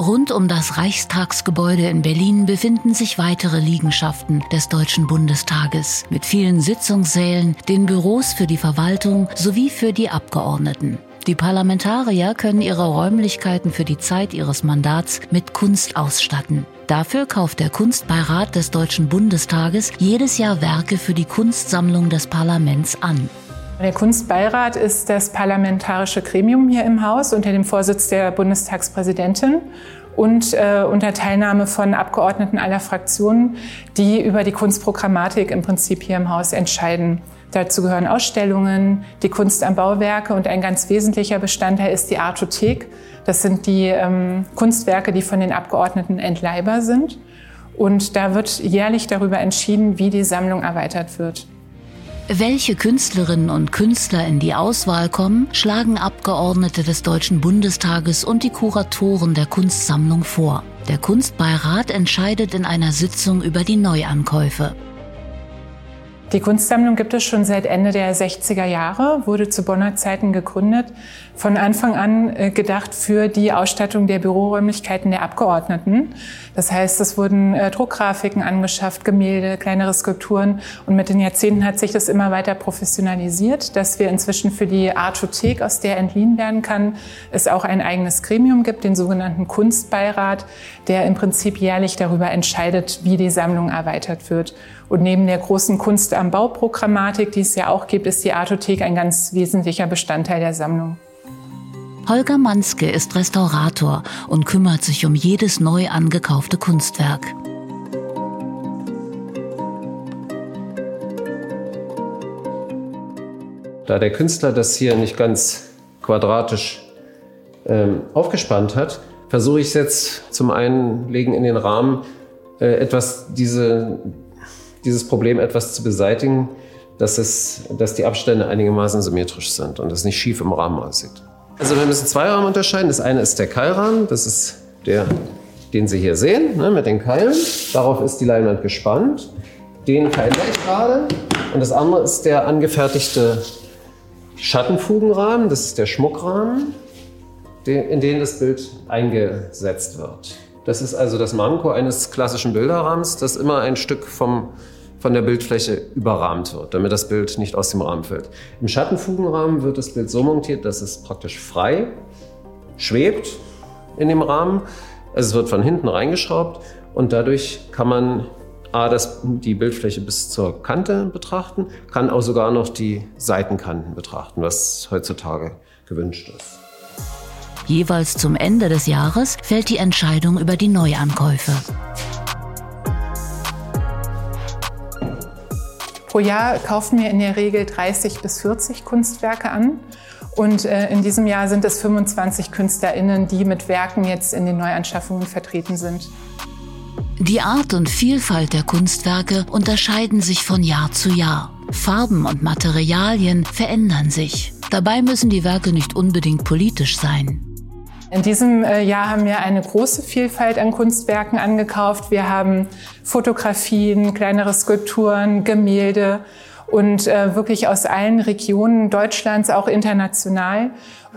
Rund um das Reichstagsgebäude in Berlin befinden sich weitere Liegenschaften des Deutschen Bundestages mit vielen Sitzungssälen, den Büros für die Verwaltung sowie für die Abgeordneten. Die Parlamentarier können ihre Räumlichkeiten für die Zeit ihres Mandats mit Kunst ausstatten. Dafür kauft der Kunstbeirat des Deutschen Bundestages jedes Jahr Werke für die Kunstsammlung des Parlaments an. Der Kunstbeirat ist das parlamentarische Gremium hier im Haus unter dem Vorsitz der Bundestagspräsidentin und äh, unter Teilnahme von Abgeordneten aller Fraktionen, die über die Kunstprogrammatik im Prinzip hier im Haus entscheiden. Dazu gehören Ausstellungen, die Kunst am Bauwerke und ein ganz wesentlicher Bestandteil ist die Artothek. Das sind die ähm, Kunstwerke, die von den Abgeordneten entleihbar sind. Und da wird jährlich darüber entschieden, wie die Sammlung erweitert wird. Welche Künstlerinnen und Künstler in die Auswahl kommen, schlagen Abgeordnete des Deutschen Bundestages und die Kuratoren der Kunstsammlung vor. Der Kunstbeirat entscheidet in einer Sitzung über die Neuankäufe. Die Kunstsammlung gibt es schon seit Ende der 60er Jahre, wurde zu Bonner Zeiten gegründet, von Anfang an äh, gedacht für die Ausstattung der Büroräumlichkeiten der Abgeordneten. Das heißt, es wurden äh, Druckgrafiken angeschafft, Gemälde, kleinere Skulpturen und mit den Jahrzehnten hat sich das immer weiter professionalisiert, dass wir inzwischen für die Artothek, aus der entliehen werden kann, es auch ein eigenes Gremium gibt, den sogenannten Kunstbeirat, der im Prinzip jährlich darüber entscheidet, wie die Sammlung erweitert wird. Und neben der großen Kunst am Bau-Programmatik, die es ja auch gibt, ist die Artothek ein ganz wesentlicher Bestandteil der Sammlung. Holger Manske ist Restaurator und kümmert sich um jedes neu angekaufte Kunstwerk. Da der Künstler das hier nicht ganz quadratisch ähm, aufgespannt hat, versuche ich es jetzt zum Einlegen in den Rahmen, äh, etwas diese dieses Problem etwas zu beseitigen, dass, es, dass die Abstände einigermaßen symmetrisch sind und es nicht schief im Rahmen aussieht. Also wir müssen zwei Rahmen unterscheiden. Das eine ist der Keilrahmen, das ist der, den Sie hier sehen, ne, mit den Keilen. Darauf ist die Leinwand gespannt. Den keile ich gerade. Und das andere ist der angefertigte Schattenfugenrahmen, das ist der Schmuckrahmen, in den das Bild eingesetzt wird. Das ist also das Manko eines klassischen Bilderrahmens, dass immer ein Stück vom, von der Bildfläche überrahmt wird, damit das Bild nicht aus dem Rahmen fällt. Im Schattenfugenrahmen wird das Bild so montiert, dass es praktisch frei schwebt in dem Rahmen. Es wird von hinten reingeschraubt und dadurch kann man A, das, die Bildfläche bis zur Kante betrachten, kann auch sogar noch die Seitenkanten betrachten, was heutzutage gewünscht ist. Jeweils zum Ende des Jahres fällt die Entscheidung über die Neuankäufe. Jahr kaufen wir in der Regel 30 bis 40 Kunstwerke an. Und äh, in diesem Jahr sind es 25 KünstlerInnen, die mit Werken jetzt in den Neuanschaffungen vertreten sind. Die Art und Vielfalt der Kunstwerke unterscheiden sich von Jahr zu Jahr. Farben und Materialien verändern sich. Dabei müssen die Werke nicht unbedingt politisch sein. In diesem äh, Jahr haben wir eine große Vielfalt an Kunstwerken angekauft. Wir haben Fotografien, kleinere Skulpturen, Gemälde und äh, wirklich aus allen Regionen Deutschlands, auch international.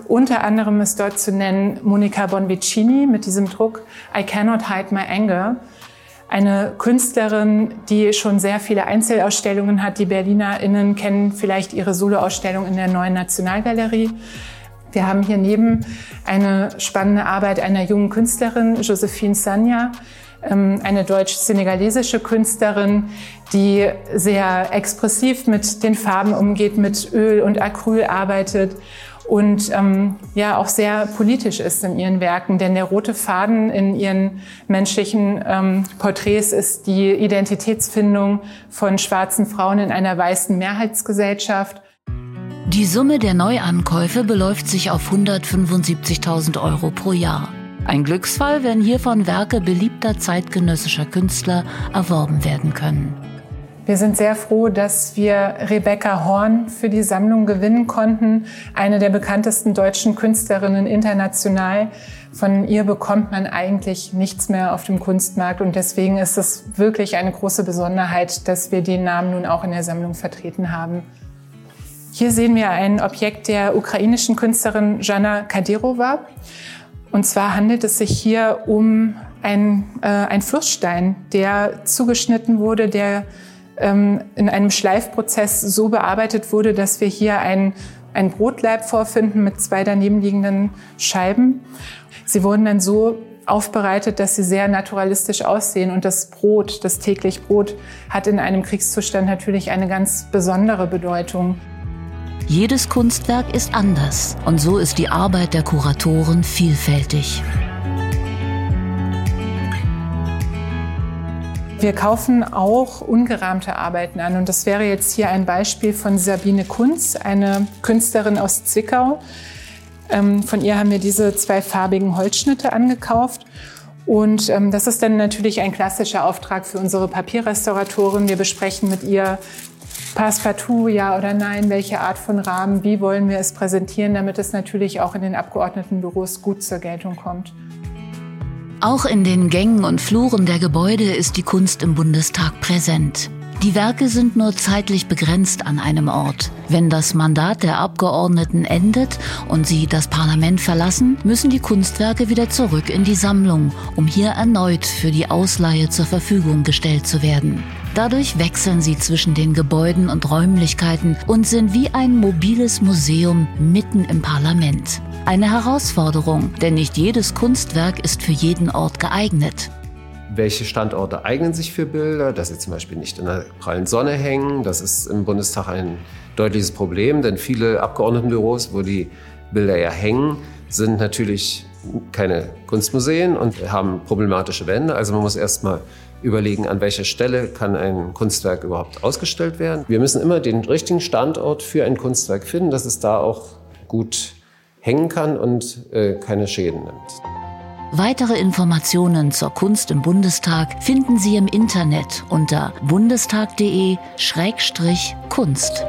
Unter anderem ist dort zu nennen Monica Bonvicini mit diesem Druck I Cannot Hide My Anger. Eine Künstlerin, die schon sehr viele Einzelausstellungen hat. Die BerlinerInnen kennen vielleicht ihre Soloausstellung in der Neuen Nationalgalerie. Wir haben hier neben eine spannende Arbeit einer jungen Künstlerin, Josephine Sanya, ähm, eine deutsch-senegalesische Künstlerin, die sehr expressiv mit den Farben umgeht, mit Öl und Acryl arbeitet und ähm, ja auch sehr politisch ist in ihren Werken. Denn der rote Faden in ihren menschlichen ähm, Porträts ist die Identitätsfindung von schwarzen Frauen in einer weißen Mehrheitsgesellschaft die Summe der Neuankäufe beläuft sich auf 175.000 Euro pro Jahr. Ein Glücksfall, wenn hiervon Werke beliebter zeitgenössischer Künstler erworben werden können. Wir sind sehr froh, dass wir Rebecca Horn für die Sammlung gewinnen konnten, eine der bekanntesten deutschen Künstlerinnen international. Von ihr bekommt man eigentlich nichts mehr auf dem Kunstmarkt und deswegen ist es wirklich eine große Besonderheit, dass wir den Namen nun auch in der Sammlung vertreten haben. Hier sehen wir ein Objekt der ukrainischen Künstlerin Jana Kadyrova. Und zwar handelt es sich hier um ein, äh, ein Flussstein, der zugeschnitten wurde, der ähm, in einem Schleifprozess so bearbeitet wurde, dass wir hier ein, ein Brotleib vorfinden mit zwei daneben liegenden Scheiben. Sie wurden dann so aufbereitet, dass sie sehr naturalistisch aussehen. Und das Brot, das täglich Brot, hat in einem Kriegszustand natürlich eine ganz besondere Bedeutung. Jedes Kunstwerk ist anders und so ist die Arbeit der Kuratoren vielfältig. Wir kaufen auch ungerahmte Arbeiten an und das wäre jetzt hier ein Beispiel von Sabine Kunz, eine Künstlerin aus Zwickau. Ähm, von ihr haben wir diese zwei farbigen Holzschnitte angekauft und ähm, das ist dann natürlich ein klassischer Auftrag für unsere Papierrestauratoren. Wir besprechen mit ihr Passepartout, ja oder nein, welche Art von Rahmen, wie wollen wir es präsentieren, damit es natürlich auch in den Abgeordnetenbüros gut zur Geltung kommt. Auch in den Gängen und Fluren der Gebäude ist die Kunst im Bundestag präsent. Die Werke sind nur zeitlich begrenzt an einem Ort. Wenn das Mandat der Abgeordneten endet und sie das Parlament verlassen, müssen die Kunstwerke wieder zurück in die Sammlung, um hier erneut für die Ausleihe zur Verfügung gestellt zu werden. Dadurch wechseln sie zwischen den Gebäuden und Räumlichkeiten und sind wie ein mobiles Museum mitten im Parlament. Eine Herausforderung, denn nicht jedes Kunstwerk ist für jeden Ort geeignet. Welche Standorte eignen sich für Bilder, dass sie zum Beispiel nicht in der prallen Sonne hängen? Das ist im Bundestag ein deutliches Problem, denn viele Abgeordnetenbüros, wo die Bilder ja hängen, sind natürlich keine Kunstmuseen und haben problematische Wände. Also man muss erstmal überlegen, an welcher Stelle kann ein Kunstwerk überhaupt ausgestellt werden. Wir müssen immer den richtigen Standort für ein Kunstwerk finden, dass es da auch gut hängen kann und äh, keine Schäden nimmt. Weitere Informationen zur Kunst im Bundestag finden Sie im Internet unter bundestag.de-kunst.